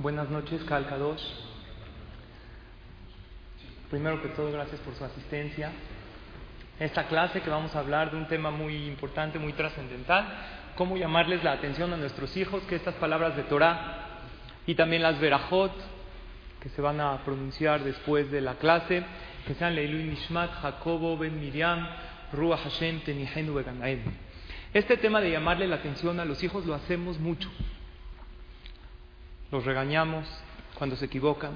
Buenas noches, Calcados. Primero que todo, gracias por su asistencia. Esta clase que vamos a hablar de un tema muy importante, muy trascendental, cómo llamarles la atención a nuestros hijos, que estas palabras de Torah y también las verajot, que se van a pronunciar después de la clase, que sean Leilu Nishmat, Jacobo, Ben Miriam, Ruach Hashem, Tenihenu, Beganael. Este tema de llamarle la atención a los hijos lo hacemos mucho. Los regañamos cuando se equivocan.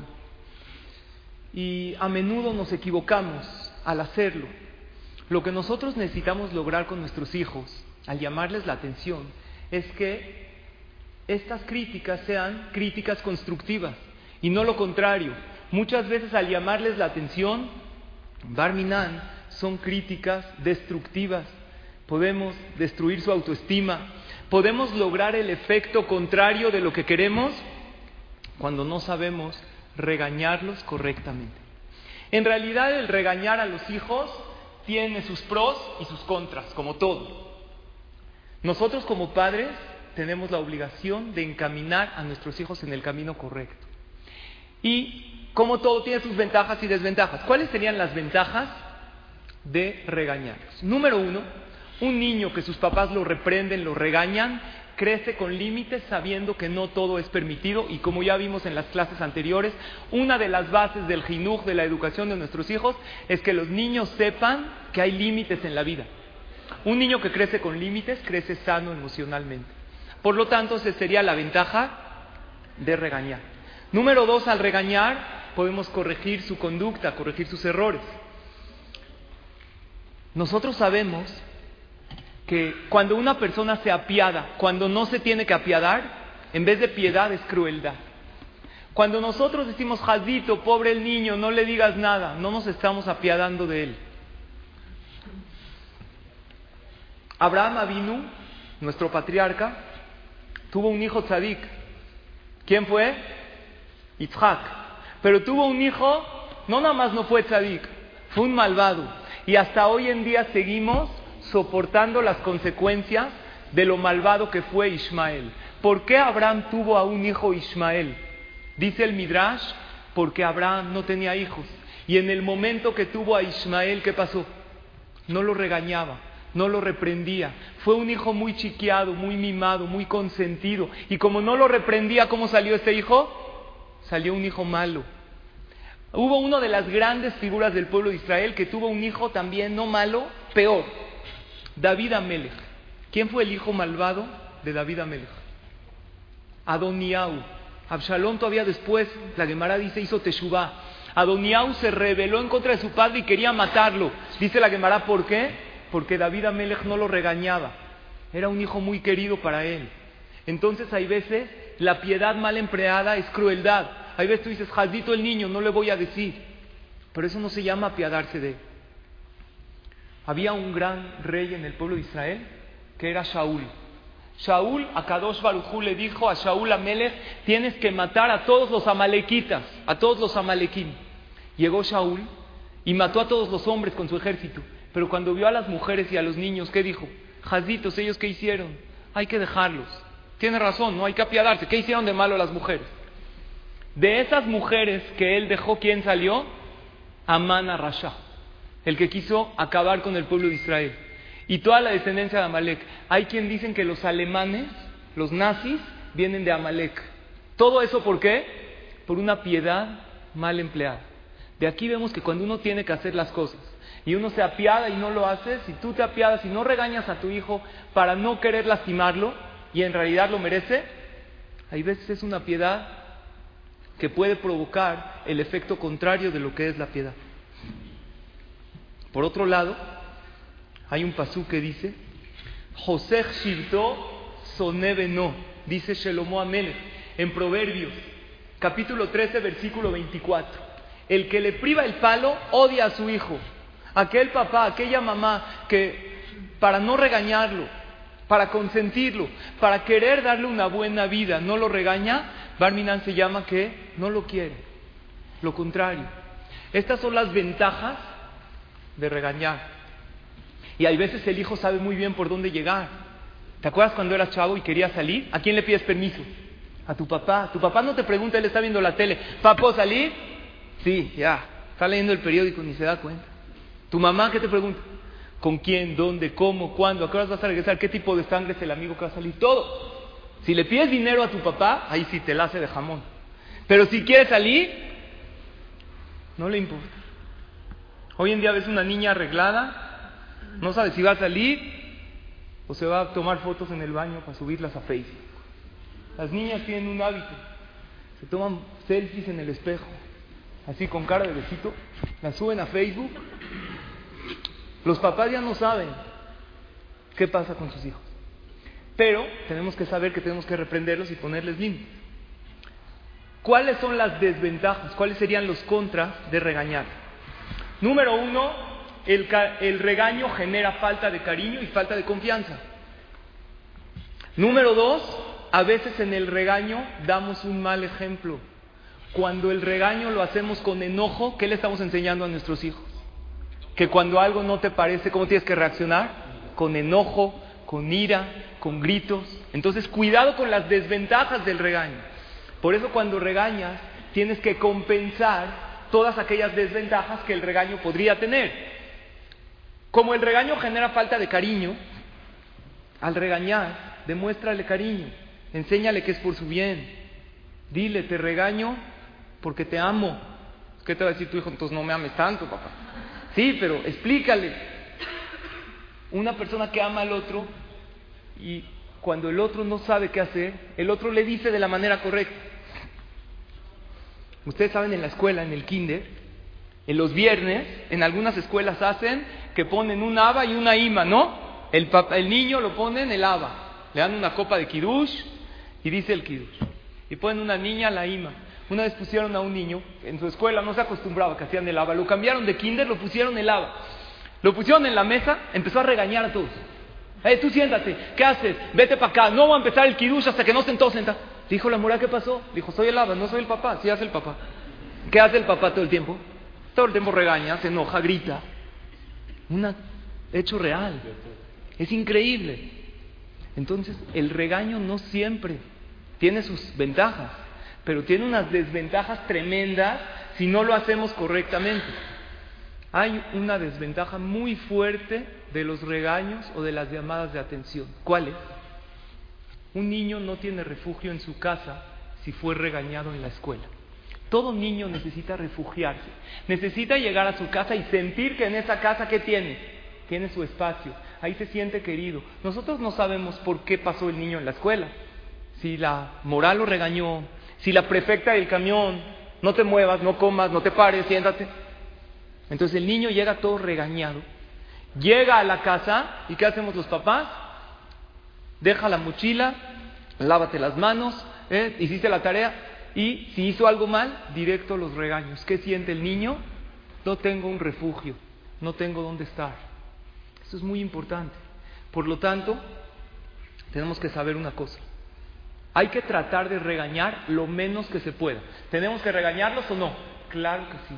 Y a menudo nos equivocamos al hacerlo. Lo que nosotros necesitamos lograr con nuestros hijos, al llamarles la atención, es que estas críticas sean críticas constructivas y no lo contrario. Muchas veces al llamarles la atención, Barminan, son críticas destructivas. Podemos destruir su autoestima, podemos lograr el efecto contrario de lo que queremos cuando no sabemos regañarlos correctamente. En realidad el regañar a los hijos tiene sus pros y sus contras, como todo. Nosotros como padres tenemos la obligación de encaminar a nuestros hijos en el camino correcto. Y como todo tiene sus ventajas y desventajas. ¿Cuáles serían las ventajas de regañarlos? Número uno, un niño que sus papás lo reprenden, lo regañan, crece con límites sabiendo que no todo es permitido y como ya vimos en las clases anteriores, una de las bases del jinuj, de la educación de nuestros hijos, es que los niños sepan que hay límites en la vida. Un niño que crece con límites crece sano emocionalmente. Por lo tanto, esa sería la ventaja de regañar. Número dos, al regañar podemos corregir su conducta, corregir sus errores. Nosotros sabemos que cuando una persona se apiada, cuando no se tiene que apiadar, en vez de piedad es crueldad. Cuando nosotros decimos, Jadito, pobre el niño, no le digas nada, no nos estamos apiadando de él. Abraham Avinu, nuestro patriarca, tuvo un hijo tzadik. ¿Quién fue? Yitzhak. Pero tuvo un hijo, no nada más no fue tzadik, fue un malvado. Y hasta hoy en día seguimos soportando las consecuencias de lo malvado que fue Ismael. ¿Por qué Abraham tuvo a un hijo Ismael? Dice el Midrash, porque Abraham no tenía hijos. Y en el momento que tuvo a Ismael, ¿qué pasó? No lo regañaba, no lo reprendía. Fue un hijo muy chiqueado, muy mimado, muy consentido. Y como no lo reprendía, ¿cómo salió este hijo? Salió un hijo malo. Hubo uno de las grandes figuras del pueblo de Israel que tuvo un hijo también no malo, peor. David Amelech. ¿Quién fue el hijo malvado de David Amelech? Adoniau. Absalón todavía después, la Gemara dice, hizo Teshuvah. Adoniau se rebeló en contra de su padre y quería matarlo. Dice la Gemara, ¿por qué? Porque David Amelech no lo regañaba. Era un hijo muy querido para él. Entonces hay veces la piedad mal empleada es crueldad. Hay veces tú dices, Jaldito el niño, no le voy a decir. Pero eso no se llama apiadarse de él. Había un gran rey en el pueblo de Israel que era Shaul. Shaul, a Kadosh Barujú le dijo a Shaul Amelech, tienes que matar a todos los amalequitas, a todos los amalequim. Llegó Shaul y mató a todos los hombres con su ejército. Pero cuando vio a las mujeres y a los niños, ¿qué dijo? Jazitos, ¿ellos qué hicieron? Hay que dejarlos. Tiene razón, no hay que apiadarse. ¿Qué hicieron de malo las mujeres? De esas mujeres que él dejó, ¿quién salió? Amana Rasha el que quiso acabar con el pueblo de Israel. Y toda la descendencia de Amalek. Hay quien dicen que los alemanes, los nazis, vienen de Amalek. ¿Todo eso por qué? Por una piedad mal empleada. De aquí vemos que cuando uno tiene que hacer las cosas y uno se apiada y no lo hace, si tú te apiadas y no regañas a tu hijo para no querer lastimarlo y en realidad lo merece, hay veces es una piedad que puede provocar el efecto contrario de lo que es la piedad. Por otro lado, hay un pasú que dice, José Shivto Sonebe dice Shelomo Amelech, en Proverbios, capítulo 13, versículo 24. El que le priva el palo odia a su hijo. Aquel papá, aquella mamá que para no regañarlo, para consentirlo, para querer darle una buena vida, no lo regaña, Barminan se llama que no lo quiere. Lo contrario. Estas son las ventajas de regañar. Y hay veces el hijo sabe muy bien por dónde llegar. ¿Te acuerdas cuando eras chavo y querías salir? ¿A quién le pides permiso? A tu papá. Tu papá no te pregunta, él está viendo la tele. ¿Papo salir? Sí, ya. Está leyendo el periódico ni se da cuenta. ¿Tu mamá qué te pregunta? ¿Con quién? ¿Dónde? ¿Cómo? ¿Cuándo? ¿A qué horas vas a regresar? ¿Qué tipo de sangre es el amigo que va a salir? Todo. Si le pides dinero a tu papá, ahí sí te la hace de jamón. Pero si quiere salir, no le importa. Hoy en día ves una niña arreglada, no sabe si va a salir o se va a tomar fotos en el baño para subirlas a Facebook. Las niñas tienen un hábito, se toman selfies en el espejo, así con cara de besito, las suben a Facebook. Los papás ya no saben qué pasa con sus hijos. Pero tenemos que saber que tenemos que reprenderlos y ponerles límites. ¿Cuáles son las desventajas? ¿Cuáles serían los contras de regañar? Número uno, el, regaño genera falta de cariño y falta de confianza. Número dos, a veces en el regaño damos un mal ejemplo. Cuando el regaño lo hacemos con enojo, ¿qué le estamos enseñando a nuestros hijos? Que cuando algo no te parece, ¿cómo tienes que reaccionar? Con enojo, con ira, con gritos. Entonces, cuidado con las desventajas del regaño. Por eso cuando regañas, tienes que compensar todas aquellas desventajas que el regaño podría tener. Como el regaño genera falta de cariño, al regañar, demuéstrale cariño, enséñale que es por su bien. Dile, te regaño porque te amo. ¿Qué te va a decir tu hijo? Entonces no me ames tanto, papá. Sí, pero explícale. Una persona que ama al otro y cuando el otro no sabe qué hacer, el otro le dice de la manera correcta. Ustedes saben en la escuela, en el kinder, en los viernes, en algunas escuelas hacen que ponen un aba y una ima, ¿no? El, el niño lo pone en el aba, le dan una copa de kidush y dice el kidush. Y ponen una niña la ima. Una vez pusieron a un niño, en su escuela no se acostumbraba que hacían el aba, lo cambiaron de kinder, lo pusieron el aba. Lo pusieron en la mesa, empezó a regañar a todos. Eh, tú siéntate, ¿qué haces? Vete para acá, no va a empezar el kidush hasta que no estén todos sentados. Dijo la mora, ¿qué pasó? Dijo, soy el aba, no soy el papá, sí hace el papá. ¿Qué hace el papá todo el tiempo? Todo el tiempo regaña, se enoja, grita. Un hecho real. Es increíble. Entonces, el regaño no siempre tiene sus ventajas, pero tiene unas desventajas tremendas si no lo hacemos correctamente. Hay una desventaja muy fuerte de los regaños o de las llamadas de atención. ¿Cuál es? Un niño no tiene refugio en su casa si fue regañado en la escuela. Todo niño necesita refugiarse, necesita llegar a su casa y sentir que en esa casa, ¿qué tiene? Tiene su espacio, ahí se siente querido. Nosotros no sabemos por qué pasó el niño en la escuela. Si la moral lo regañó, si la prefecta del camión, no te muevas, no comas, no te pares, siéntate. Entonces el niño llega todo regañado, llega a la casa y ¿qué hacemos los papás? Deja la mochila, lávate las manos, ¿eh? hiciste la tarea y si hizo algo mal, directo los regaños. ¿Qué siente el niño? No tengo un refugio, no tengo dónde estar. Eso es muy importante. Por lo tanto, tenemos que saber una cosa. Hay que tratar de regañar lo menos que se pueda. ¿Tenemos que regañarlos o no? Claro que sí.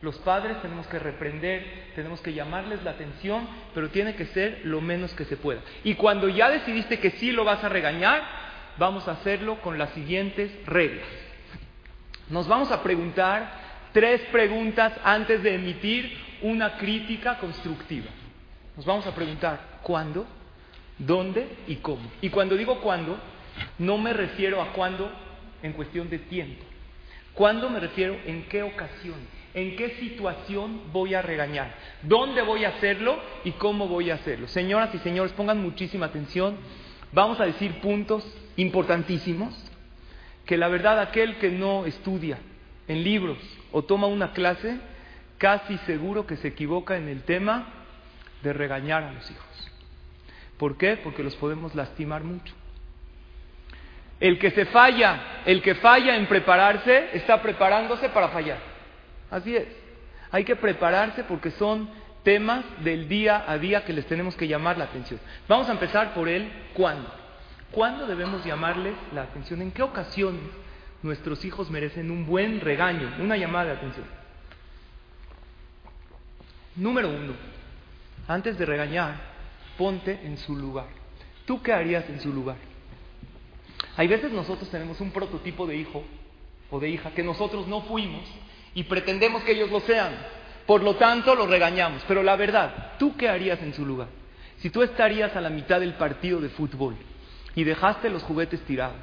Los padres tenemos que reprender, tenemos que llamarles la atención, pero tiene que ser lo menos que se pueda. Y cuando ya decidiste que sí lo vas a regañar, vamos a hacerlo con las siguientes reglas. Nos vamos a preguntar tres preguntas antes de emitir una crítica constructiva. Nos vamos a preguntar cuándo, dónde y cómo. Y cuando digo cuándo, no me refiero a cuándo en cuestión de tiempo. ¿Cuándo me refiero en qué ocasión? ¿En qué situación voy a regañar? ¿Dónde voy a hacerlo y cómo voy a hacerlo? Señoras y señores, pongan muchísima atención. Vamos a decir puntos importantísimos que la verdad aquel que no estudia en libros o toma una clase, casi seguro que se equivoca en el tema de regañar a los hijos. ¿Por qué? Porque los podemos lastimar mucho. El que se falla, el que falla en prepararse, está preparándose para fallar. Así es. Hay que prepararse porque son temas del día a día que les tenemos que llamar la atención. Vamos a empezar por el cuándo. ¿Cuándo debemos llamarles la atención? ¿En qué ocasiones nuestros hijos merecen un buen regaño, una llamada de atención? Número uno, antes de regañar, ponte en su lugar. ¿Tú qué harías en su lugar? Hay veces nosotros tenemos un prototipo de hijo o de hija que nosotros no fuimos y pretendemos que ellos lo sean. Por lo tanto, lo regañamos. Pero la verdad, ¿tú qué harías en su lugar? Si tú estarías a la mitad del partido de fútbol y dejaste los juguetes tirados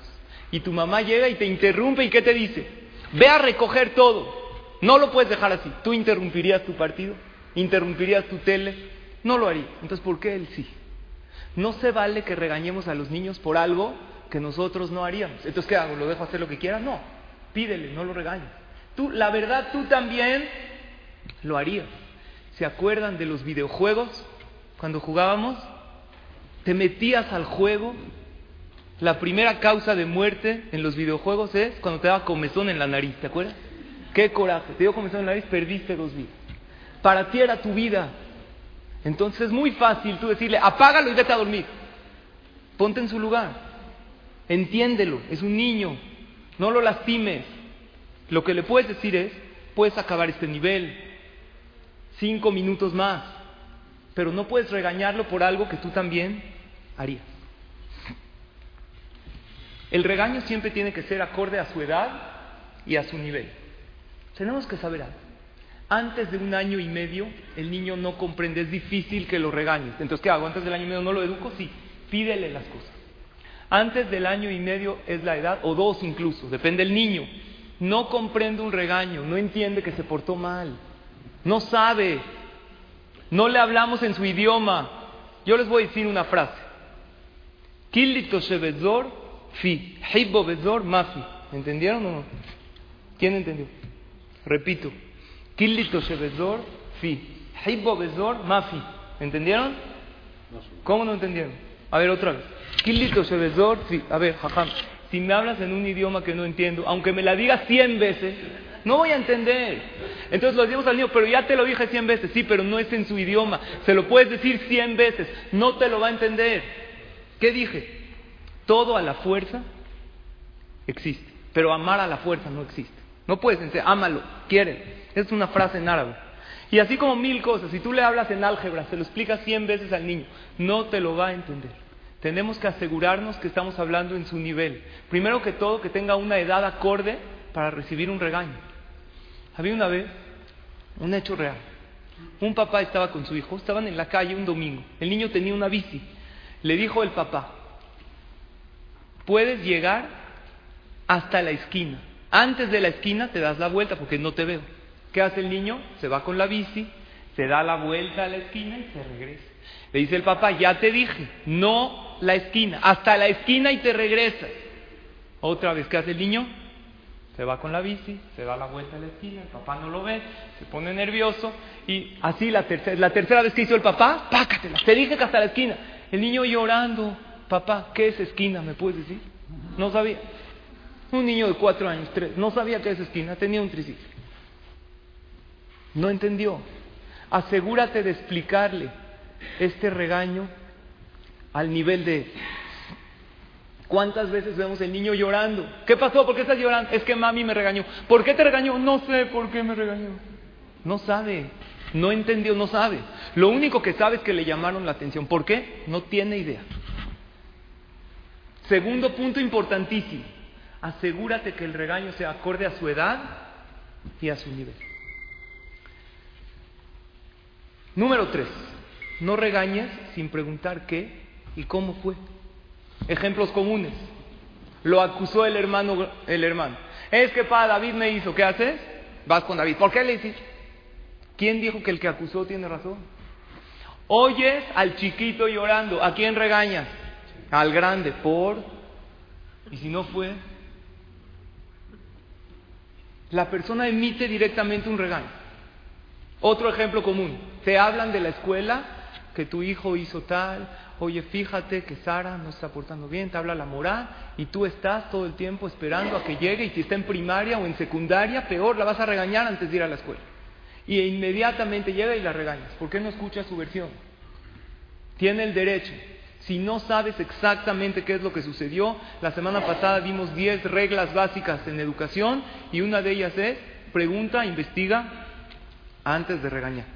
y tu mamá llega y te interrumpe y ¿qué te dice? Ve a recoger todo. No lo puedes dejar así. ¿Tú interrumpirías tu partido? ¿Interrumpirías tu tele? No lo haría. Entonces, ¿por qué él sí? No se vale que regañemos a los niños por algo que nosotros no haríamos. Entonces, ¿qué hago? ¿Lo dejo hacer lo que quiera? No, pídele, no lo regañes. Tú, la verdad, tú también lo harías. ¿Se acuerdan de los videojuegos? Cuando jugábamos, te metías al juego. La primera causa de muerte en los videojuegos es cuando te daba comezón en la nariz, ¿te acuerdas? Qué coraje, te dio comezón en la nariz, perdiste dos vidas. Para ti era tu vida. Entonces es muy fácil tú decirle, apágalo y vete a dormir. Ponte en su lugar. Entiéndelo, es un niño, no lo lastimes. Lo que le puedes decir es, puedes acabar este nivel, cinco minutos más, pero no puedes regañarlo por algo que tú también harías. El regaño siempre tiene que ser acorde a su edad y a su nivel. Tenemos que saber algo. Antes de un año y medio, el niño no comprende, es difícil que lo regañes. Entonces, ¿qué hago? Antes del año y medio no lo educo, sí, pídele las cosas. Antes del año y medio es la edad, o dos incluso, depende del niño. No comprende un regaño, no entiende que se portó mal, no sabe, no le hablamos en su idioma. Yo les voy a decir una frase. Fi, mafi. ¿Entendieron o no? ¿Quién entendió? Repito. Fi, mafi. ¿Entendieron? ¿Cómo no entendieron? A ver, otra vez. A ver, jajam, si me hablas en un idioma que no entiendo, aunque me la digas cien veces, no voy a entender. Entonces lo decimos al niño, pero ya te lo dije cien veces, sí, pero no es en su idioma. Se lo puedes decir cien veces, no te lo va a entender. ¿Qué dije? Todo a la fuerza existe, pero amar a la fuerza no existe. No puedes decir, ámalo, quieren. Es una frase en árabe. Y así como mil cosas, si tú le hablas en álgebra, se lo explicas cien veces al niño, no te lo va a entender tenemos que asegurarnos que estamos hablando en su nivel. Primero que todo, que tenga una edad acorde para recibir un regaño. Había una vez un hecho real. Un papá estaba con su hijo, estaban en la calle un domingo. El niño tenía una bici. Le dijo el papá, puedes llegar hasta la esquina. Antes de la esquina te das la vuelta porque no te veo. ¿Qué hace el niño? Se va con la bici, se da la vuelta a la esquina y se regresa. Le dice el papá, ya te dije, no la esquina, hasta la esquina y te regresas. Otra vez, ¿qué hace el niño? Se va con la bici, se da la vuelta a la esquina, el papá no lo ve, se pone nervioso y así la tercera, la tercera vez que hizo el papá, pácatela, te dije que hasta la esquina. El niño llorando, papá, ¿qué es esquina? ¿Me puedes decir? No sabía. Un niño de cuatro años, tres, no sabía qué es esquina, tenía un triciclo. No entendió. Asegúrate de explicarle este regaño al nivel de ¿Cuántas veces vemos el niño llorando? ¿Qué pasó? ¿Por qué estás llorando? Es que mami me regañó. ¿Por qué te regañó? No sé por qué me regañó. No sabe, no entendió, no sabe. Lo único que sabe es que le llamaron la atención. ¿Por qué? No tiene idea. Segundo punto importantísimo. Asegúrate que el regaño sea acorde a su edad y a su nivel. Número tres. No regañes sin preguntar qué y cómo fue. Ejemplos comunes. Lo acusó el hermano, el hermano. Es que para David me hizo, ¿qué haces? Vas con David. ¿Por qué le hiciste? ¿Quién dijo que el que acusó tiene razón? Oyes al chiquito llorando. ¿A quién regañas? Al grande. ¿Por? ¿Y si no fue? La persona emite directamente un regaño. Otro ejemplo común. Te hablan de la escuela que tu hijo hizo tal, oye, fíjate que Sara no está portando bien, te habla la moral y tú estás todo el tiempo esperando a que llegue y si está en primaria o en secundaria, peor, la vas a regañar antes de ir a la escuela. Y inmediatamente llega y la regañas. ¿Por qué no escuchas su versión? Tiene el derecho. Si no sabes exactamente qué es lo que sucedió, la semana pasada vimos 10 reglas básicas en educación y una de ellas es pregunta, investiga antes de regañar.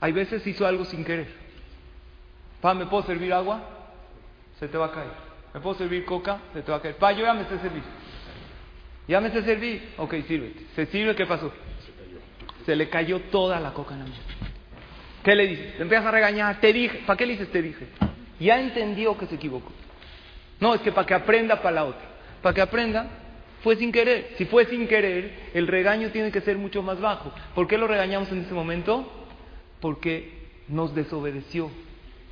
Hay veces hizo algo sin querer. Pa, ¿me puedo servir agua? Se te va a caer. ¿Me puedo servir coca? Se te va a caer. Pa, yo ya me sé servir. ¿Ya me sé servir? Ok, sírvete. ¿Se sirve? ¿Qué pasó? Se le cayó toda la coca en la mesa. ¿Qué le dices? Te a regañar. Te dije. ¿Para qué le dices te dije? Ya entendió que se equivocó. No, es que para que aprenda para la otra. Para que aprenda, fue sin querer. Si fue sin querer, el regaño tiene que ser mucho más bajo. ¿Por qué lo regañamos en ese momento? Porque nos desobedeció.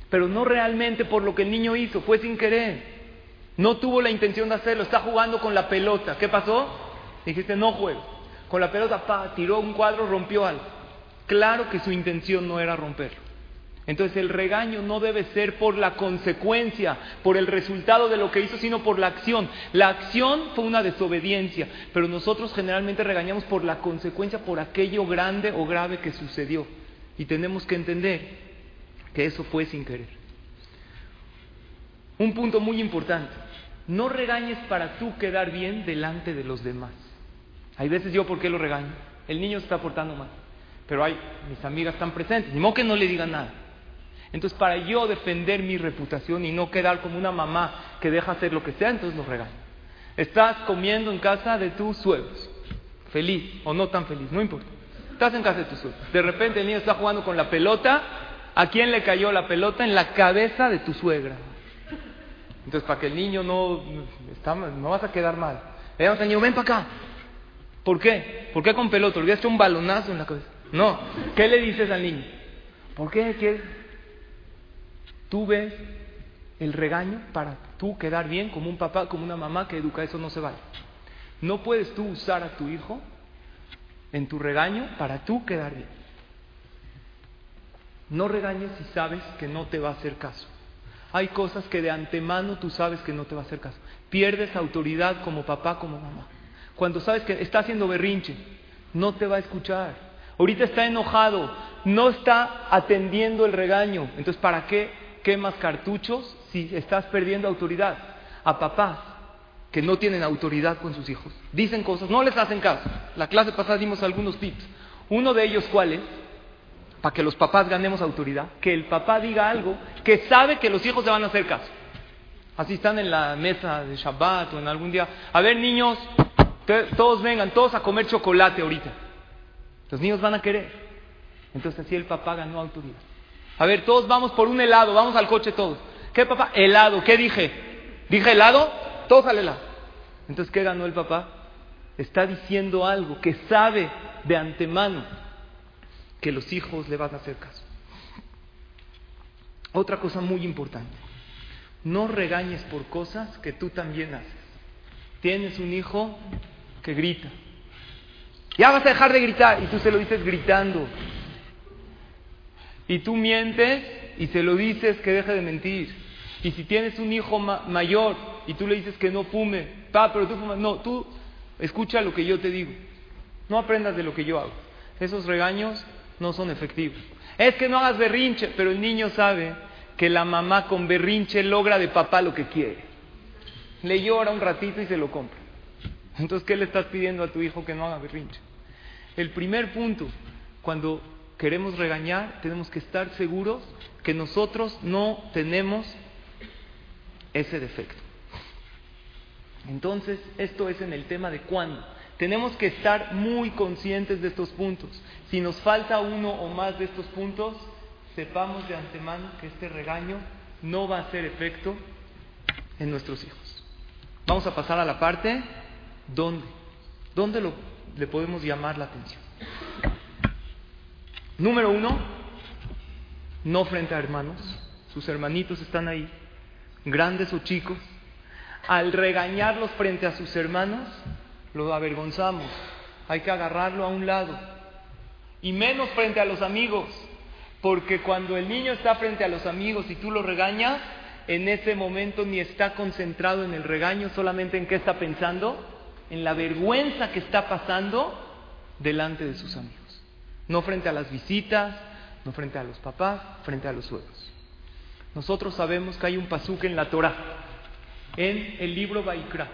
Pero no realmente por lo que el niño hizo, fue sin querer. No tuvo la intención de hacerlo, está jugando con la pelota. ¿Qué pasó? Dijiste, no juego. Con la pelota, pa, tiró un cuadro, rompió algo. Claro que su intención no era romperlo. Entonces el regaño no debe ser por la consecuencia, por el resultado de lo que hizo, sino por la acción. La acción fue una desobediencia, pero nosotros generalmente regañamos por la consecuencia, por aquello grande o grave que sucedió. Y tenemos que entender que eso fue sin querer. Un punto muy importante, no regañes para tú quedar bien delante de los demás. Hay veces yo, ¿por qué lo regaño? El niño se está portando mal, pero hay, mis amigas están presentes, ni modo que no le digan nada. Entonces, para yo defender mi reputación y no quedar como una mamá que deja hacer lo que sea, entonces lo regaño. Estás comiendo en casa de tus suegros, feliz o no tan feliz, no importa. Estás en casa de tus suegros. De repente el niño está jugando con la pelota. ¿A quién le cayó la pelota? En la cabeza de tu suegra. Entonces, para que el niño no, está, no vas a quedar mal. Le damos al niño, ven para acá. ¿Por qué? ¿Por qué con pelota? Le hecho un balonazo en la cabeza. No. ¿Qué le dices al niño? ¿Por qué? ¿Qué? Tú ves el regaño para tú quedar bien como un papá, como una mamá que educa, eso no se vale. No puedes tú usar a tu hijo en tu regaño para tú quedar bien. No regañes si sabes que no te va a hacer caso. Hay cosas que de antemano tú sabes que no te va a hacer caso. Pierdes autoridad como papá, como mamá. Cuando sabes que está haciendo berrinche, no te va a escuchar. Ahorita está enojado, no está atendiendo el regaño. Entonces, ¿para qué quemas cartuchos si estás perdiendo autoridad? A papás que no tienen autoridad con sus hijos. Dicen cosas, no les hacen caso. La clase pasada dimos algunos tips. Uno de ellos, ¿cuál es? Para que los papás ganemos autoridad. Que el papá diga algo que sabe que los hijos le van a hacer caso. Así están en la mesa de Shabbat o en algún día. A ver, niños, todos vengan, todos a comer chocolate ahorita. Los niños van a querer. Entonces así el papá ganó autoridad. A ver, todos vamos por un helado, vamos al coche todos. ¿Qué papá? Helado, ¿qué dije? ¿Dije helado? Todos al helado. Entonces, ¿qué ganó el papá? Está diciendo algo que sabe de antemano que los hijos le van a hacer caso. Otra cosa muy importante, no regañes por cosas que tú también haces. Tienes un hijo que grita. Ya vas a dejar de gritar y tú se lo dices gritando. Y tú mientes y se lo dices que deje de mentir. Y si tienes un hijo mayor y tú le dices que no fume, pa, pero tú fumas, no, tú escucha lo que yo te digo. No aprendas de lo que yo hago. Esos regaños no son efectivos. Es que no hagas berrinche, pero el niño sabe que la mamá con berrinche logra de papá lo que quiere. Le llora un ratito y se lo compra. Entonces, ¿qué le estás pidiendo a tu hijo que no haga berrinche? El primer punto, cuando queremos regañar, tenemos que estar seguros que nosotros no tenemos ese defecto. Entonces, esto es en el tema de cuándo. Tenemos que estar muy conscientes de estos puntos. Si nos falta uno o más de estos puntos, sepamos de antemano que este regaño no va a hacer efecto en nuestros hijos. Vamos a pasar a la parte ¿dónde? ¿Dónde le podemos llamar la atención? Número uno, no frente a hermanos. Sus hermanitos están ahí, grandes o chicos. Al regañarlos frente a sus hermanos, lo avergonzamos. Hay que agarrarlo a un lado. Y menos frente a los amigos. Porque cuando el niño está frente a los amigos y tú lo regañas, en ese momento ni está concentrado en el regaño, solamente en qué está pensando, en la vergüenza que está pasando delante de sus amigos. No frente a las visitas, no frente a los papás, frente a los suegros. Nosotros sabemos que hay un pasuque en la Torah, en el libro Baikra,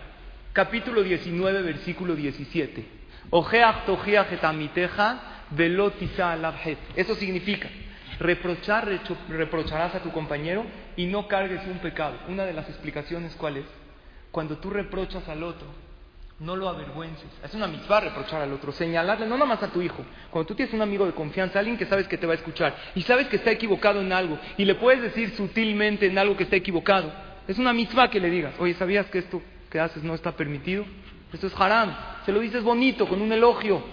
capítulo 19, versículo 17. Eso significa Reprochar, reprocharás a tu compañero y no cargues un pecado. Una de las explicaciones, ¿cuál es? Cuando tú reprochas al otro, no lo avergüences. Es una misma reprochar al otro, señalarle, no nada más a tu hijo. Cuando tú tienes un amigo de confianza, alguien que sabes que te va a escuchar y sabes que está equivocado en algo y le puedes decir sutilmente en algo que está equivocado, es una misma que le digas, oye, ¿sabías que esto que haces no está permitido? Esto es haram. Se lo dices bonito, con un elogio,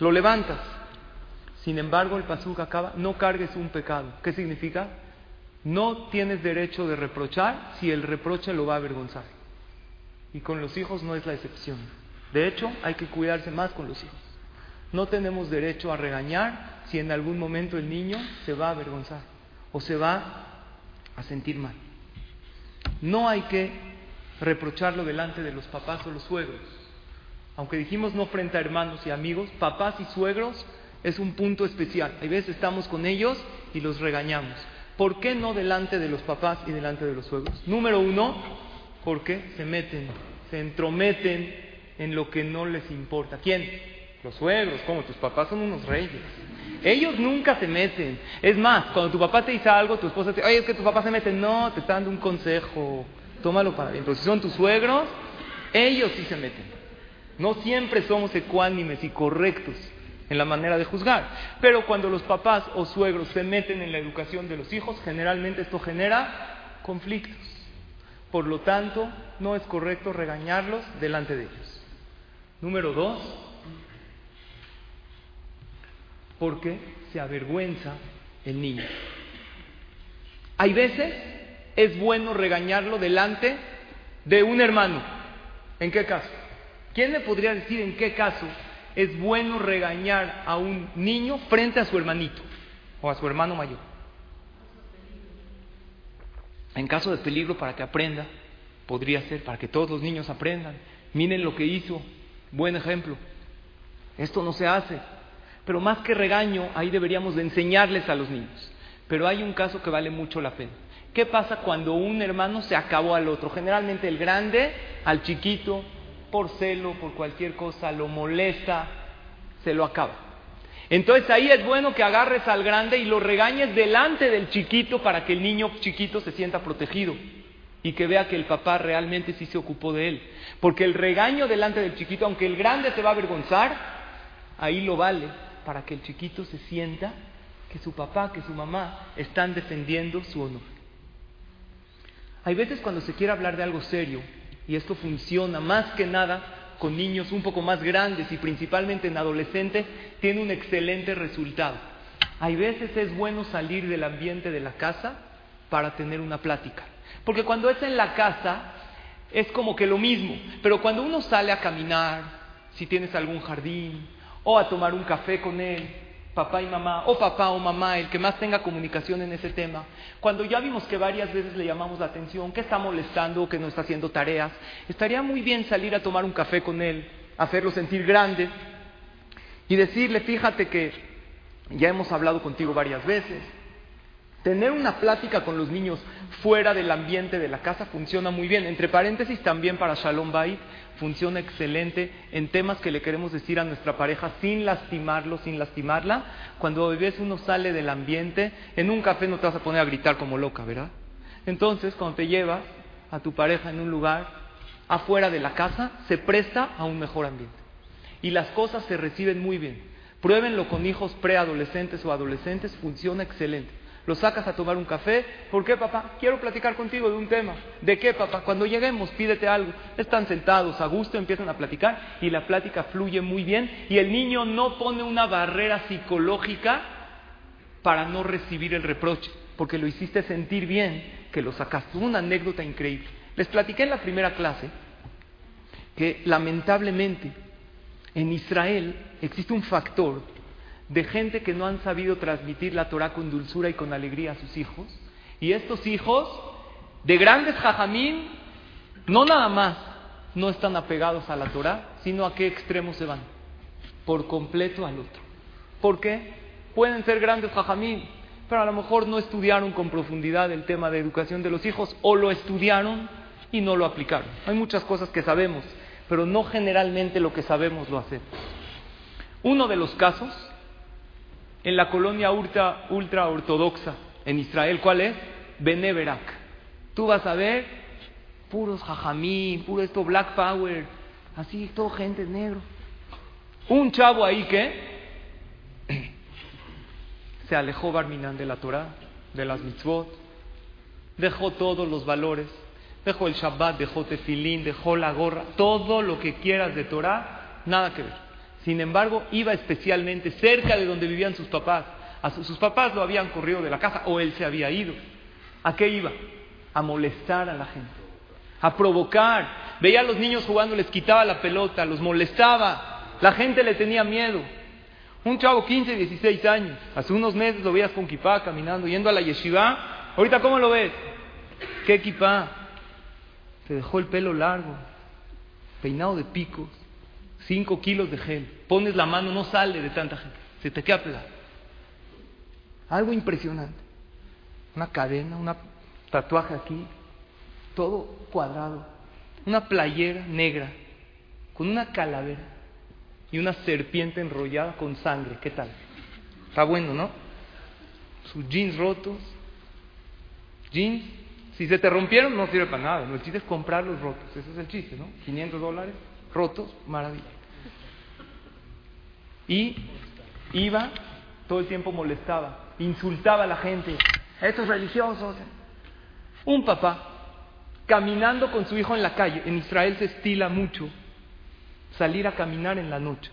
lo levantas. Sin embargo, el pasuk acaba, no cargues un pecado. ¿Qué significa? No tienes derecho de reprochar si el reproche lo va a avergonzar. Y con los hijos no es la excepción. De hecho, hay que cuidarse más con los hijos. No tenemos derecho a regañar si en algún momento el niño se va a avergonzar o se va a sentir mal. No hay que reprocharlo delante de los papás o los suegros. Aunque dijimos no frente a hermanos y amigos, papás y suegros es un punto especial. Hay veces estamos con ellos y los regañamos. ¿Por qué no delante de los papás y delante de los suegros? Número uno, porque se meten, se entrometen en lo que no les importa. ¿Quién? Los suegros, como tus papás son unos reyes. Ellos nunca se meten. Es más, cuando tu papá te dice algo, tu esposa te dice, oye, es que tu papá se mete. No, te está dando un consejo. Tómalo para bien. Pero si son tus suegros, ellos sí se meten. No siempre somos ecuánimes y correctos en la manera de juzgar. Pero cuando los papás o suegros se meten en la educación de los hijos, generalmente esto genera conflictos. Por lo tanto, no es correcto regañarlos delante de ellos. Número dos, porque se avergüenza el niño. Hay veces es bueno regañarlo delante de un hermano. ¿En qué caso? ¿Quién me podría decir en qué caso es bueno regañar a un niño frente a su hermanito o a su hermano mayor? En caso de peligro para que aprenda, podría ser para que todos los niños aprendan. Miren lo que hizo, buen ejemplo. Esto no se hace. Pero más que regaño, ahí deberíamos de enseñarles a los niños. Pero hay un caso que vale mucho la pena. ¿Qué pasa cuando un hermano se acabó al otro? Generalmente el grande al chiquito, por celo, por cualquier cosa, lo molesta, se lo acaba. Entonces ahí es bueno que agarres al grande y lo regañes delante del chiquito para que el niño chiquito se sienta protegido y que vea que el papá realmente sí se ocupó de él. Porque el regaño delante del chiquito, aunque el grande se va a avergonzar, ahí lo vale para que el chiquito se sienta que su papá, que su mamá están defendiendo su honor. Hay veces cuando se quiere hablar de algo serio, y esto funciona más que nada con niños un poco más grandes y principalmente en adolescentes, tiene un excelente resultado. Hay veces es bueno salir del ambiente de la casa para tener una plática. Porque cuando es en la casa es como que lo mismo, pero cuando uno sale a caminar, si tienes algún jardín, o a tomar un café con él, papá y mamá, o papá o mamá, el que más tenga comunicación en ese tema. Cuando ya vimos que varias veces le llamamos la atención, que está molestando, que no está haciendo tareas, estaría muy bien salir a tomar un café con él, hacerlo sentir grande y decirle, fíjate que ya hemos hablado contigo varias veces, Tener una plática con los niños fuera del ambiente de la casa funciona muy bien. Entre paréntesis, también para Shalom Bait funciona excelente en temas que le queremos decir a nuestra pareja sin lastimarlo, sin lastimarla. Cuando bebés uno sale del ambiente, en un café no te vas a poner a gritar como loca, ¿verdad? Entonces, cuando te llevas a tu pareja en un lugar afuera de la casa, se presta a un mejor ambiente. Y las cosas se reciben muy bien. Pruébenlo con hijos preadolescentes o adolescentes, funciona excelente lo sacas a tomar un café. ¿Por qué, papá? Quiero platicar contigo de un tema. ¿De qué, papá? Cuando lleguemos, pídete algo. Están sentados a gusto, empiezan a platicar y la plática fluye muy bien y el niño no pone una barrera psicológica para no recibir el reproche, porque lo hiciste sentir bien que lo sacaste. Una anécdota increíble. Les platiqué en la primera clase que lamentablemente en Israel existe un factor de gente que no han sabido transmitir la Torah con dulzura y con alegría a sus hijos. Y estos hijos, de grandes jajamín, no nada más no están apegados a la Torah, sino a qué extremo se van. Por completo al otro. ¿Por qué? Pueden ser grandes jajamín, pero a lo mejor no estudiaron con profundidad el tema de educación de los hijos o lo estudiaron y no lo aplicaron. Hay muchas cosas que sabemos, pero no generalmente lo que sabemos lo hacemos. Uno de los casos en la colonia ultra, ultra ortodoxa en Israel. ¿Cuál es? Beneverak. Tú vas a ver puros jajamí, puro esto black power, así, todo gente negro. Un chavo ahí que se alejó Barminan de la Torah, de las mitzvot, dejó todos los valores, dejó el Shabbat, dejó tefilín, dejó la gorra, todo lo que quieras de Torah, nada que ver. Sin embargo, iba especialmente cerca de donde vivían sus papás. A sus papás lo habían corrido de la casa o él se había ido. ¿A qué iba? A molestar a la gente, a provocar. Veía a los niños jugando, les quitaba la pelota, los molestaba. La gente le tenía miedo. Un chavo 15, 16 años, hace unos meses lo veías con kipá caminando, yendo a la yeshiva. Ahorita, ¿cómo lo ves? ¿Qué kipá? Se dejó el pelo largo, peinado de picos, 5 kilos de gel. Pones la mano, no sale de tanta gente, se te queda pegado. Algo impresionante. Una cadena, un tatuaje aquí, todo cuadrado. Una playera negra, con una calavera y una serpiente enrollada con sangre. ¿Qué tal? Está bueno, ¿no? Sus jeans rotos. Jeans, si se te rompieron no sirve para nada. El chiste es comprarlos rotos. Ese es el chiste, ¿no? 500 dólares rotos, maravilla. Y iba, todo el tiempo molestaba, insultaba a la gente. Estos religiosos. Un papá caminando con su hijo en la calle. En Israel se estila mucho salir a caminar en la noche.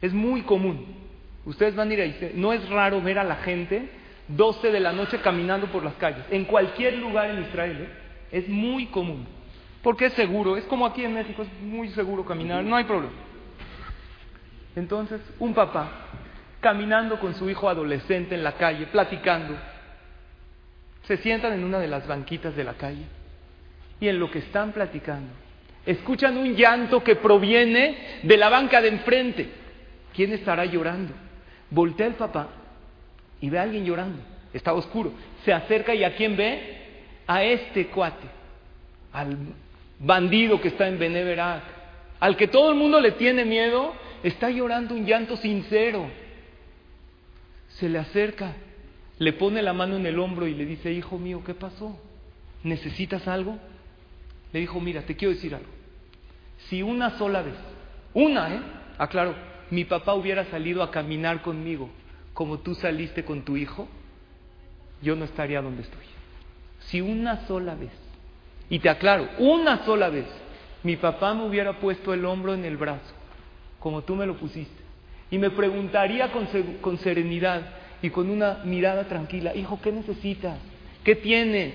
Es muy común. Ustedes van a ir ahí. No es raro ver a la gente 12 de la noche caminando por las calles. En cualquier lugar en Israel. ¿eh? Es muy común. Porque es seguro. Es como aquí en México. Es muy seguro caminar. No hay problema. Entonces, un papá caminando con su hijo adolescente en la calle, platicando, se sientan en una de las banquitas de la calle y en lo que están platicando Escuchan un llanto que proviene de la banca de enfrente. ¿Quién estará llorando? Voltea el papá y ve a alguien llorando. Está oscuro. Se acerca y a quién ve? A este cuate, al bandido que está en Beneverac, al que todo el mundo le tiene miedo, está llorando un llanto sincero. Se le acerca, le pone la mano en el hombro y le dice, hijo mío, ¿qué pasó? ¿Necesitas algo? Le dijo, mira, te quiero decir algo. Si una sola vez, una, ¿eh? Aclaro, mi papá hubiera salido a caminar conmigo como tú saliste con tu hijo, yo no estaría donde estoy. Si una sola vez, y te aclaro, una sola vez, mi papá me hubiera puesto el hombro en el brazo, como tú me lo pusiste, y me preguntaría con, serenidad y con una mirada tranquila, hijo, ¿qué necesitas? ¿Qué tienes?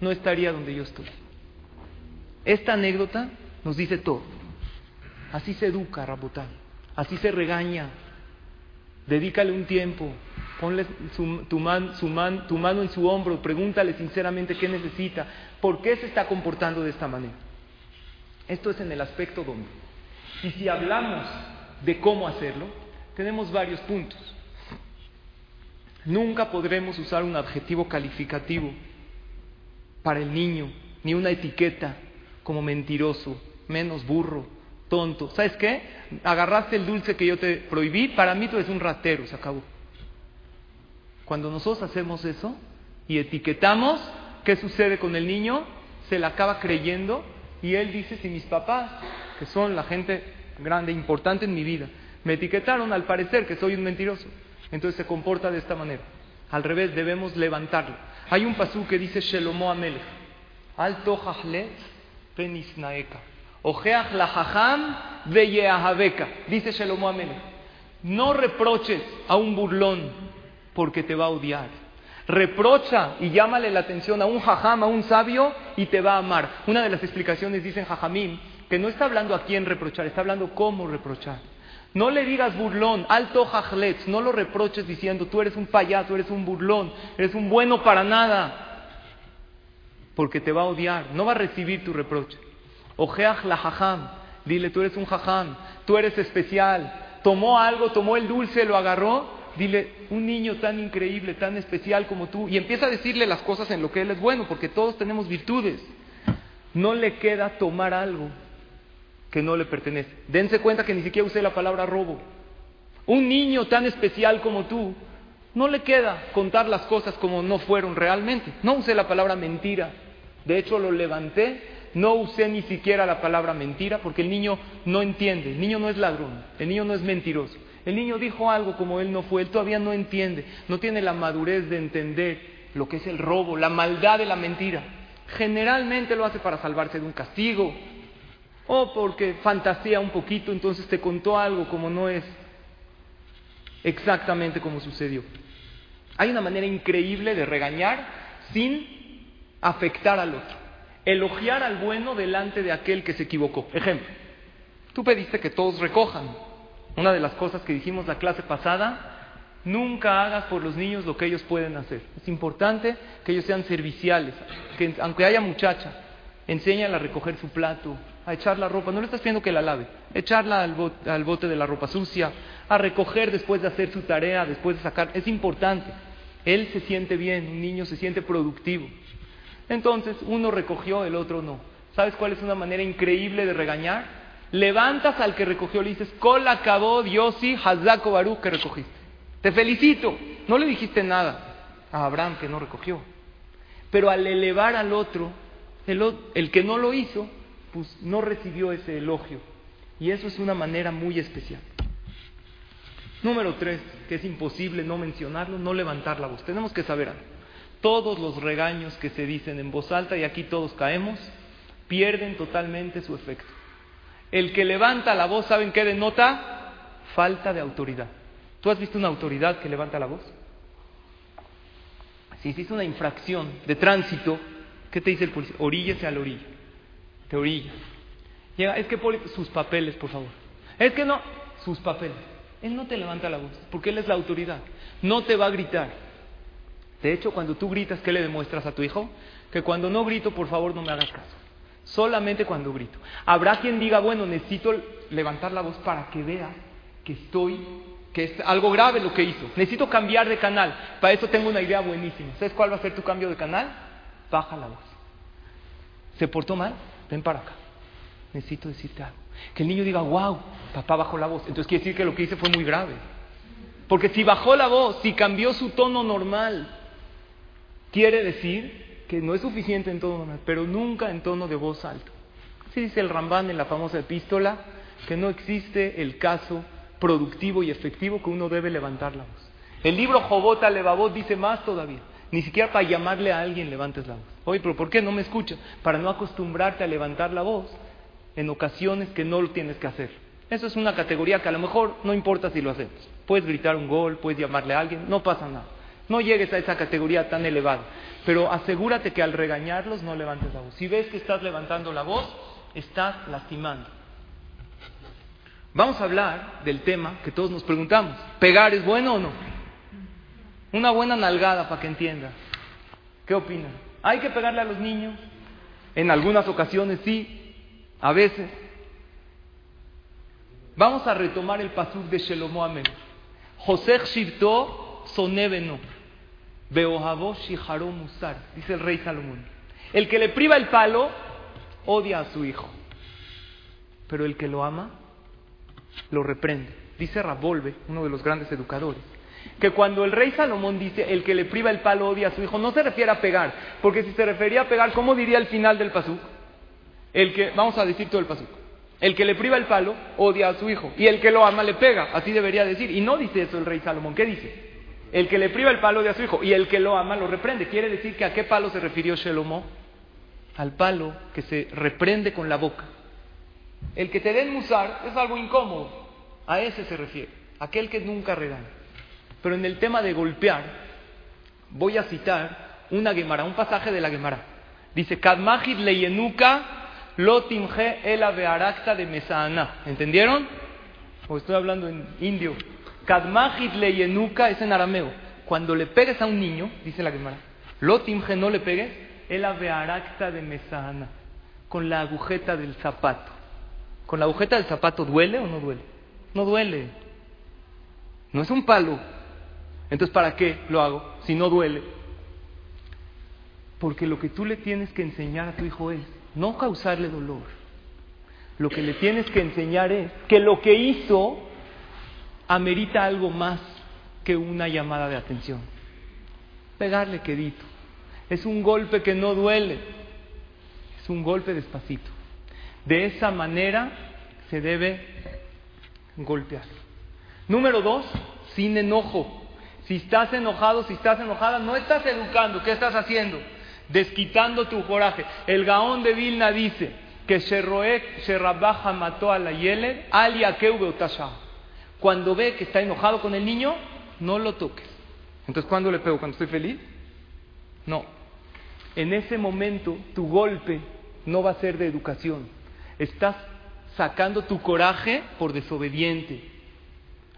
No estaría donde yo estoy. Esta anécdota nos dice todo. Así se educa, Rabotán. Así se regaña. Dedícale un tiempo. Ponle su, tu, tu mano en su hombro. Pregúntale sinceramente qué necesita. ¿Por qué se está comportando de esta manera? Esto es en el aspecto donde. Y si hablamos de cómo hacerlo, tenemos varios puntos. Nunca podremos usar un adjetivo calificativo para el niño, ni una etiqueta como mentiroso, menos burro, tonto. ¿Sabes qué? Agarraste el dulce que yo te prohibí, para mí tú eres un ratero, se acabó. Cuando nosotros hacemos eso y etiquetamos, ¿qué sucede con el niño? Se le acaba creyendo y él dice, si mis papás, que son la gente grande, importante en mi vida, me etiquetaron al parecer que soy un mentiroso, entonces se comporta de esta manera. Al revés, debemos levantarlo. Hay un pasú que dice Shelomo Amelech, Alto penisnaeka. Ojeach la jajam Dice Shelomo Amelech. No reproches a un burlón porque te va a odiar. Reprocha y llámale la atención a un jajam, a un sabio, y te va a amar. Una de las explicaciones dicen jajamim que no está hablando a quién reprochar, está hablando cómo reprochar. No le digas burlón, alto jajletz, no lo reproches diciendo tú eres un payaso, eres un burlón, eres un bueno para nada, porque te va a odiar, no va a recibir tu reproche. Ojeach la jajam. Dile, tú eres un jajam, tú eres especial. Tomó algo, tomó el dulce, lo agarró. Dile, un niño tan increíble, tan especial como tú. Y empieza a decirle las cosas en lo que él es bueno, porque todos tenemos virtudes. No le queda tomar algo que no le pertenece. Dense cuenta que ni siquiera usé la palabra robo. Un niño tan especial como tú No le queda contar las cosas como no fueron realmente. No usé la palabra mentira. De hecho, lo levanté. No usé ni siquiera la palabra mentira porque el niño no entiende. El niño no es ladrón. El niño no es mentiroso. El niño dijo algo como él no fue. Él todavía no entiende. No tiene la madurez de entender lo que es el robo, la maldad de la mentira. Generalmente lo hace para salvarse de un castigo o porque fantasea un poquito, entonces te contó algo como no es exactamente como sucedió. Hay una manera increíble de regañar sin afectar al otro. Elogiar al bueno delante de aquel que se equivocó. Ejemplo, tú pediste que todos recojan. Una de las cosas que dijimos la clase pasada, nunca hagas por los niños lo que ellos pueden hacer. Es importante que ellos sean serviciales, que aunque haya muchacha, enséñala a recoger su plato, echar la ropa, no le estás pidiendo que la lave, echarla al bote, al bote de la ropa sucia, a recoger después de hacer su tarea, después de sacar, es importante. Él se siente bien, un niño se siente productivo. Entonces, uno recogió, el otro no. ¿Sabes cuál es una manera increíble de regañar? Levantas al que recogió, le dices, Kol acabó, Diosi, Hazako Baruch, que recogiste. Te felicito. No le dijiste nada a Abraham que no recogió. Pero al elevar al otro, el, el que no lo hizo, pues no recibió ese elogio. Y eso es una manera muy especial. Número tres, que es imposible no mencionarlo, no levantar la voz. Tenemos que saber algo. Todos los regaños que se dicen en voz alta, y aquí todos caemos, pierden totalmente su efecto. El que levanta la voz, ¿saben qué denota? Falta de autoridad. ¿Tú has visto una autoridad que levanta la voz? Si hiciste una infracción de tránsito, ¿qué te dice el policía? Oríllese a la orilla. Te orilla. Llega, es que por sus papeles, por favor. Es que no, sus papeles. Él no te levanta la voz, porque Él es la autoridad. No te va a gritar. De hecho, cuando tú gritas, ¿qué le demuestras a tu hijo? Que cuando no grito, por favor, no me hagas caso. Solamente cuando grito. Habrá quien diga, bueno, necesito levantar la voz para que vea que estoy, que es algo grave lo que hizo. Necesito cambiar de canal. Para eso tengo una idea buenísima. ¿Sabes cuál va a ser tu cambio de canal? Baja la voz. ¿Se portó mal? Ven para acá. Necesito decirte algo. Que el niño diga, wow, papá bajó la voz. Entonces quiere decir que lo que hice fue muy grave. Porque si bajó la voz, si cambió su tono normal, quiere decir que no es suficiente en tono normal, pero nunca en tono de voz alto. Así dice el Rambán en la famosa epístola, que no existe el caso productivo y efectivo que uno debe levantar la voz. El libro Jobota Levavot dice más todavía. Ni siquiera para llamarle a alguien levantes la voz. Oye, pero ¿por qué no me escucha? Para no acostumbrarte a levantar la voz en ocasiones que no lo tienes que hacer. Eso es una categoría que a lo mejor no importa si lo hacemos. Puedes gritar un gol, puedes llamarle a alguien, no pasa nada. No llegues a esa categoría tan elevada. Pero asegúrate que al regañarlos no levantes la voz. Si ves que estás levantando la voz, estás lastimando. Vamos a hablar del tema que todos nos preguntamos. ¿Pegar es bueno o no? Una buena nalgada para que entienda. ¿Qué opinan? ¿Hay que pegarle a los niños? En algunas ocasiones sí, a veces. Vamos a retomar el pasuk de Shelomo Amen. José Shirto sonebeno. Beohabo Shiharo Musar. Dice el rey Salomón. El que le priva el palo odia a su hijo. Pero el que lo ama lo reprende. Dice Rabolve, uno de los grandes educadores, que cuando el rey Salomón dice el que le priva el palo odia a su hijo, no se refiere a pegar, porque si se refería a pegar, ¿cómo diría el final del pasuk? El que, vamos a decir todo el pasuk, el que le priva el palo odia a su hijo, y el que lo ama le pega, así debería decir, y no dice eso el rey Salomón, ¿qué dice? El que le priva el palo odia a su hijo, y el que lo ama lo reprende. Quiere decir que a qué palo se refirió Shelomo? Al palo que se reprende con la boca. El que te den musar es algo incómodo, a ese se refiere, aquel que nunca regaña. Pero en el tema de golpear, voy a citar una Gemara, un pasaje de la Gemara. Dice, Kadmahid leyenuka lotimge el bearakta de Mesaana. ¿Entendieron? O estoy hablando en indio. Kadmahid leyenuka es en arameo. Cuando le pegues a un niño, dice la Gemara, lotimge no le pegues, el bearakta de Mesaana. Con la agujeta del zapato. ¿Con la agujeta del zapato duele o no duele? No duele. No es un palo, entonces, ¿para qué lo hago si no duele? Porque lo que tú le tienes que enseñar a tu hijo es no causarle dolor. Lo que le tienes que enseñar es que lo que hizo amerita algo más que una llamada de atención. Pegarle quedito. Es un golpe que no duele. Es un golpe despacito. De esa manera se debe golpear. Número dos, sin enojo. Si estás enojado, si estás enojada, no estás educando. ¿Qué estás haciendo? Desquitando tu coraje. El Gaón de Vilna dice que Sherrabaja mató a la Yeled, alia Cuando ve que está enojado con el niño, no lo toques. Entonces, ¿cuándo le pego? ¿Cuando estoy feliz? No. En ese momento, tu golpe no va a ser de educación. Estás sacando tu coraje por desobediente.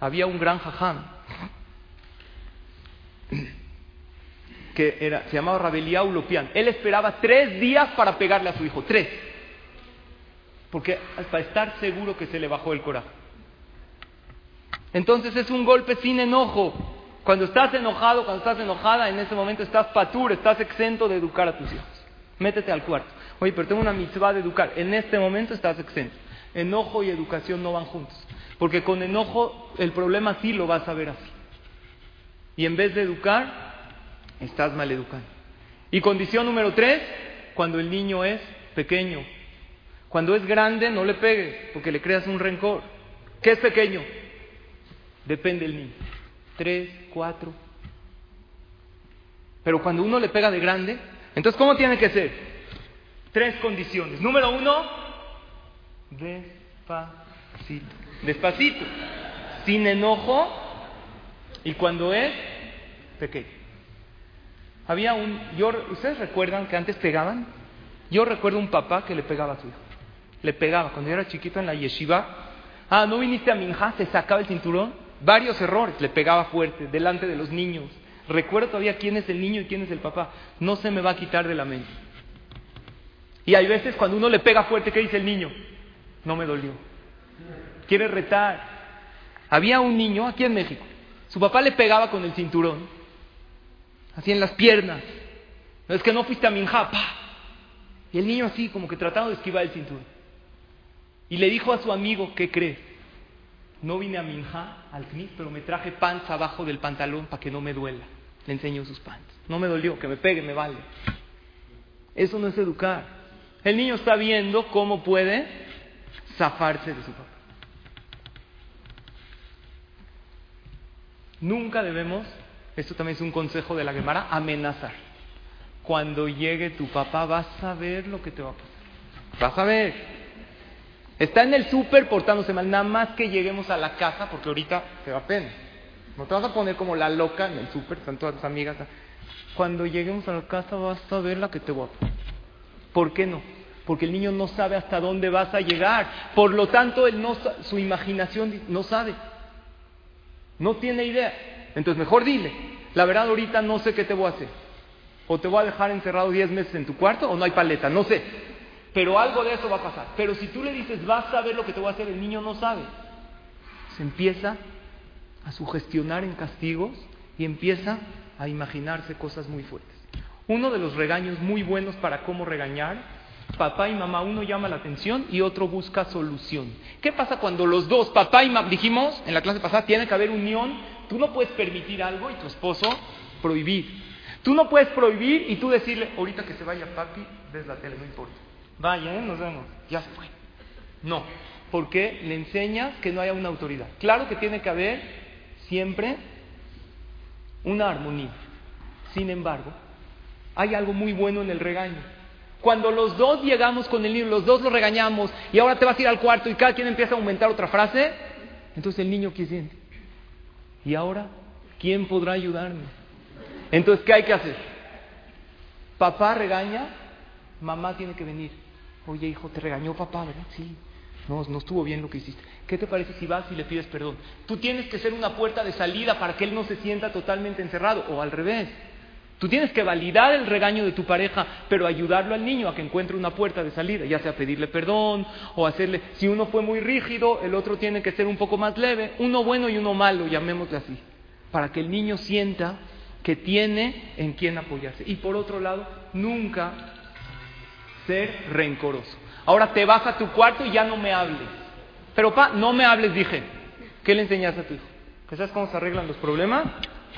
Había un gran jajam que era, se llamaba Rabeliao Lopian. Él esperaba tres días para pegarle a su hijo. Tres. Porque para estar seguro que se le bajó el coraje. Entonces es un golpe sin enojo. Cuando estás enojado, cuando estás enojada, en ese momento estás patur, estás exento de educar a tus hijos. Métete al cuarto. Oye, pero tengo una mitzvah de educar. En este momento estás exento. Enojo y educación no van juntos. Porque con enojo el problema sí lo vas a ver así. Y en vez de educar, estás mal educando. Y condición número tres, cuando el niño es pequeño. Cuando es grande, no le pegues, porque le creas un rencor. ¿Qué es pequeño? Depende del niño. Tres, cuatro. Pero cuando uno le pega de grande, entonces ¿cómo tiene que ser? Tres condiciones. Número uno, despacito. Despacito. Sin enojo. Y cuando es pequeño. Había un, yo, ¿ustedes recuerdan que antes pegaban? Yo recuerdo un papá que le pegaba a su hijo. Le pegaba cuando era chiquito en la yeshiva. Ah, no viniste a Minja, se sacaba el cinturón. Varios errores, le pegaba fuerte, delante de los niños. Recuerdo todavía quién es el niño y quién es el papá. No se me va a quitar de la mente. Y hay veces cuando uno le pega fuerte, ¿qué dice el niño? No me dolió. Quiere retar. Había un niño aquí en México. Su papá le pegaba con el cinturón así en las piernas. es que no fuiste a Minja, Y el niño así, como que tratando de esquivar el cinturón. Y le dijo a su amigo, ¿qué crees? No vine a Minja al CNIS, pero me traje pants abajo del pantalón para que no me duela. Le enseño sus pants. No me dolió, que me pegue, me vale. Eso no es educar. El niño está viendo cómo puede zafarse de su papá. Nunca debemos esto también es un consejo de la Gemara, amenazar. Cuando llegue tu papá vas a ver lo que te va a pasar. Vas a ver. Está en el súper portándose mal, nada más que lleguemos a la casa, porque ahorita te da pena. No te vas a poner como la loca en el súper, están todas tus amigas. Cuando lleguemos a la casa vas a ver la que te va a pasar. ¿Por qué no? Porque el niño no sabe hasta dónde vas a llegar. Por lo tanto, él no, su imaginación no sabe. No tiene idea. Entonces mejor dile, la verdad ahorita no sé qué te voy a hacer. O te voy a dejar encerrado 10 meses en tu cuarto o no hay paleta, no sé. Pero algo de eso va a pasar. Pero si tú le dices, vas a ver lo que te voy a hacer, el niño no sabe. Se empieza a sugestionar en castigos y empieza a imaginarse cosas muy fuertes. Uno de los regaños muy buenos para cómo regañar, papá y mamá, uno llama la atención y otro busca solución. ¿Qué pasa cuando los dos, papá y mamá, dijimos en la clase pasada, tiene que haber unión Tú no puedes permitir algo y tu esposo prohibir. Tú no puedes prohibir y tú decirle, ahorita que se vaya papi, ves la tele, no importa. Vaya, ¿eh? nos vemos. Ya se fue. No, porque le enseñas que no haya una autoridad. Claro que tiene que haber siempre una armonía. Sin embargo, hay algo muy bueno en el regaño. Cuando los dos llegamos con el niño, los dos lo regañamos y ahora te vas a ir al cuarto y cada quien empieza a aumentar otra frase, entonces el niño ¿qué siente? ¿Y ahora quién podrá ayudarme? Entonces, ¿qué hay que hacer? Papá regaña, mamá tiene que venir. Oye, hijo, te regañó papá, ¿verdad? Sí. No, no estuvo bien lo que hiciste. ¿Qué te parece si vas y le pides perdón? Tú tienes que ser una puerta de salida para que él no se sienta totalmente encerrado, o al revés. Tú tienes que validar el regaño de tu pareja, pero ayudarlo al niño a que encuentre una puerta de salida, ya sea pedirle perdón o hacerle, si uno fue muy rígido, el otro tiene que ser un poco más leve, uno bueno y uno malo, llamémosle así, para que el niño sienta que tiene en quien apoyarse. Y por otro lado, nunca ser rencoroso. Ahora te vas a tu cuarto y ya no me hables. Pero pa, no me hables, dije. ¿Qué le enseñaste a tu hijo? ¿Sabes cómo se arreglan los problemas?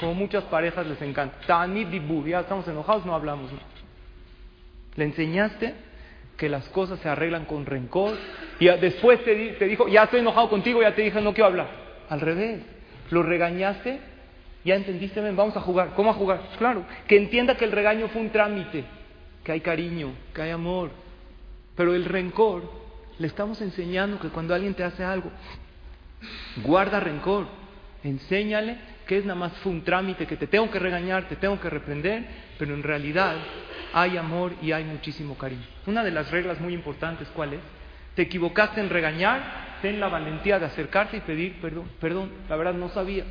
Como muchas parejas les encanta. ya estamos enojados, no hablamos. Le enseñaste que las cosas se arreglan con rencor y después te, dijo, ya estoy enojado contigo, ya te dije, no quiero hablar. Al revés, lo regañaste, ya entendiste, ven, vamos a jugar. ¿Cómo a jugar? Claro, que entienda que el regaño fue un trámite, que hay cariño, que hay amor. Pero el rencor, le estamos enseñando que cuando alguien te hace algo, guarda rencor, enséñale que es nada más fue un trámite, que te tengo que regañar, te tengo que reprender, pero en realidad hay amor y hay muchísimo cariño. Una de las reglas muy importantes, ¿cuál es? Te equivocaste en regañar, ten la valentía de acercarte y pedir perdón. Perdón, la verdad no sabía.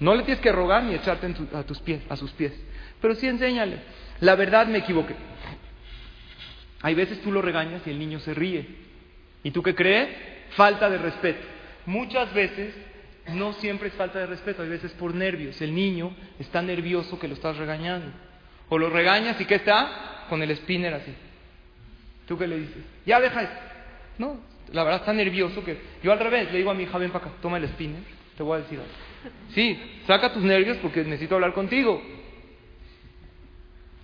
No le tienes que rogar ni echarte a, tus pies, a sus pies, pero sí enséñale. La verdad me equivoqué. Hay veces tú lo regañas y el niño se ríe. ¿Y tú qué crees? Falta de respeto. Muchas veces no siempre es falta de respeto, hay veces por nervios. El niño está nervioso que lo estás regañando. O lo regañas y ¿qué está? Con el spinner así. ¿Tú qué le dices? Ya deja eso. No, la verdad está nervioso que... Yo al revés, le digo a mi hija, ven para acá, toma el spinner, te voy a decir algo. Sí, saca tus nervios porque necesito hablar contigo.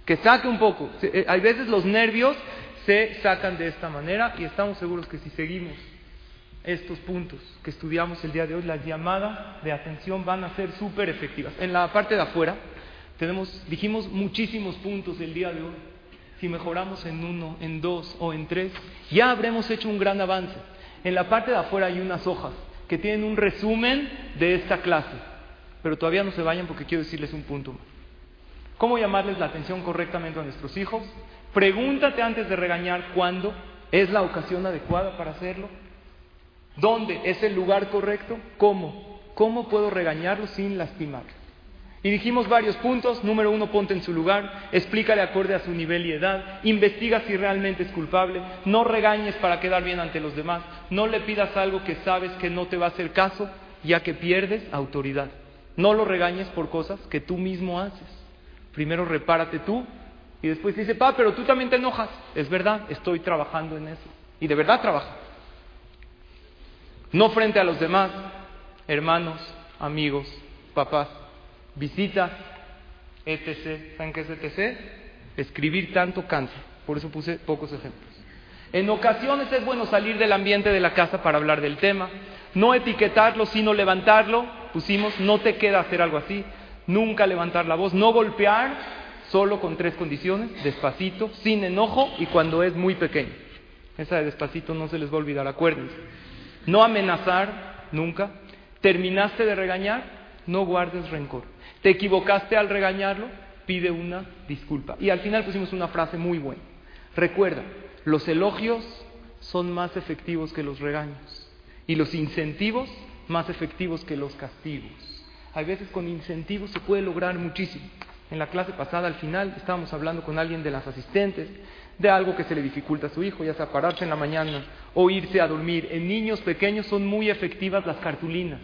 Que saque un poco. Eh, hay veces los nervios se sacan de esta manera y estamos seguros que si seguimos estos puntos que estudiamos el día de hoy, las llamadas de atención van a ser súper efectivas. En la parte de afuera, tenemos, dijimos muchísimos puntos el día de hoy. Si mejoramos en uno, en dos o en tres, ya habremos hecho un gran avance. En la parte de afuera hay unas hojas que tienen un resumen de esta clase. Pero todavía no se vayan porque quiero decirles un punto más. ¿Cómo llamarles la atención correctamente a nuestros hijos? Pregúntate antes de regañar cuándo es la ocasión adecuada para hacerlo. ¿Dónde es el lugar correcto? ¿Cómo? ¿Cómo puedo regañarlo sin lastimarlo? Y dijimos varios puntos. Número uno, ponte en su lugar, explícale acorde a su nivel y edad, investiga si realmente es culpable, no regañes para quedar bien ante los demás, no le pidas algo que sabes que no te va a hacer caso, ya que pierdes autoridad. No lo regañes por cosas que tú mismo haces. Primero repárate tú y después dice, pa, pero tú también te enojas. Es verdad, estoy trabajando en eso. Y de verdad trabaja. No frente a los demás, hermanos, amigos, papás visitas, etc. ¿Saben qué es etc? Escribir tanto cansa. Por eso puse pocos ejemplos. En ocasiones es bueno salir del ambiente de la casa para hablar del tema. No etiquetarlo, sino levantarlo. Pusimos, no te queda hacer algo así. Nunca levantar la voz. No golpear, solo con tres condiciones. Despacito, sin enojo y cuando es muy pequeño. Esa de despacito no se les va a olvidar, acuérdense. No amenazar, nunca. Terminaste de regañar, no guardes rencor. ¿Te equivocaste al regañarlo? Pide una disculpa. Y al final pusimos una frase muy buena. Recuerda, los elogios son más efectivos que los regaños y los incentivos más efectivos que los castigos. Hay veces con incentivos se puede lograr muchísimo. En la clase pasada, al final, estábamos hablando con alguien de las asistentes de algo que se le dificulta a su hijo, ya sea pararse en la mañana o irse a dormir. En niños pequeños son muy efectivas las cartulinas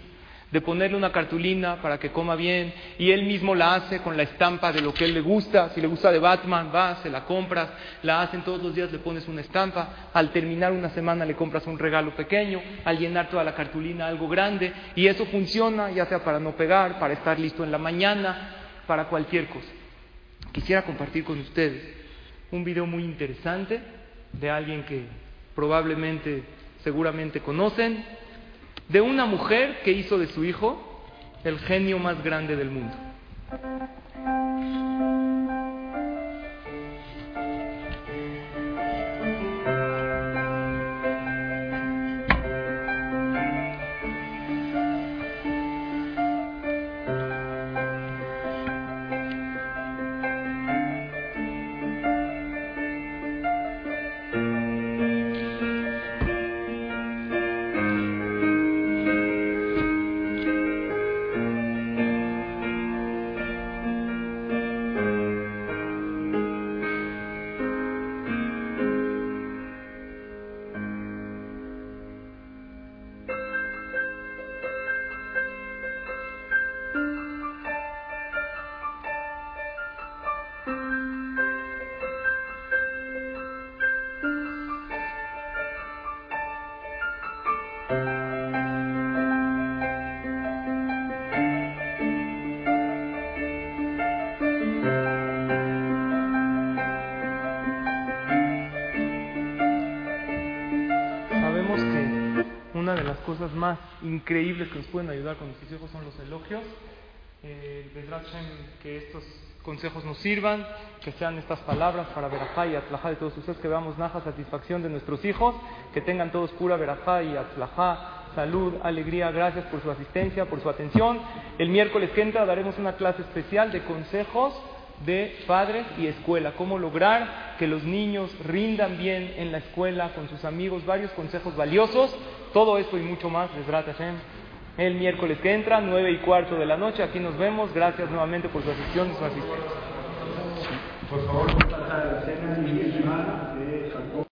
de ponerle una cartulina para que coma bien y él mismo la hace con la estampa de lo que él le gusta. Si le gusta de Batman, vas, se la compras, la hacen todos los días, le pones una estampa. Al terminar una semana le compras un regalo pequeño, al llenar toda la cartulina algo grande y eso funciona ya sea para no pegar, para estar listo en la mañana, para cualquier cosa. Quisiera compartir con ustedes un video muy interesante de alguien que probablemente, seguramente conocen, de una mujer que hizo de su hijo el genio más grande del mundo. Cosas más increíbles que nos pueden ayudar con nuestros hijos son los elogios. Eh, que estos consejos nos sirvan, que sean estas palabras para verajá y atlajá de todos ustedes, que veamos naja satisfacción de nuestros hijos, que tengan todos pura verajá y atlajá, salud, alegría, gracias por su asistencia, por su atención. El miércoles que entra daremos una clase especial de consejos de padres y escuela, cómo lograr que los niños rindan bien en la escuela con sus amigos, varios consejos valiosos, todo esto y mucho más, les Hashem, el miércoles que entra, nueve y cuarto de la noche, aquí nos vemos, gracias nuevamente por su asistencia y su asistencia. Por favor,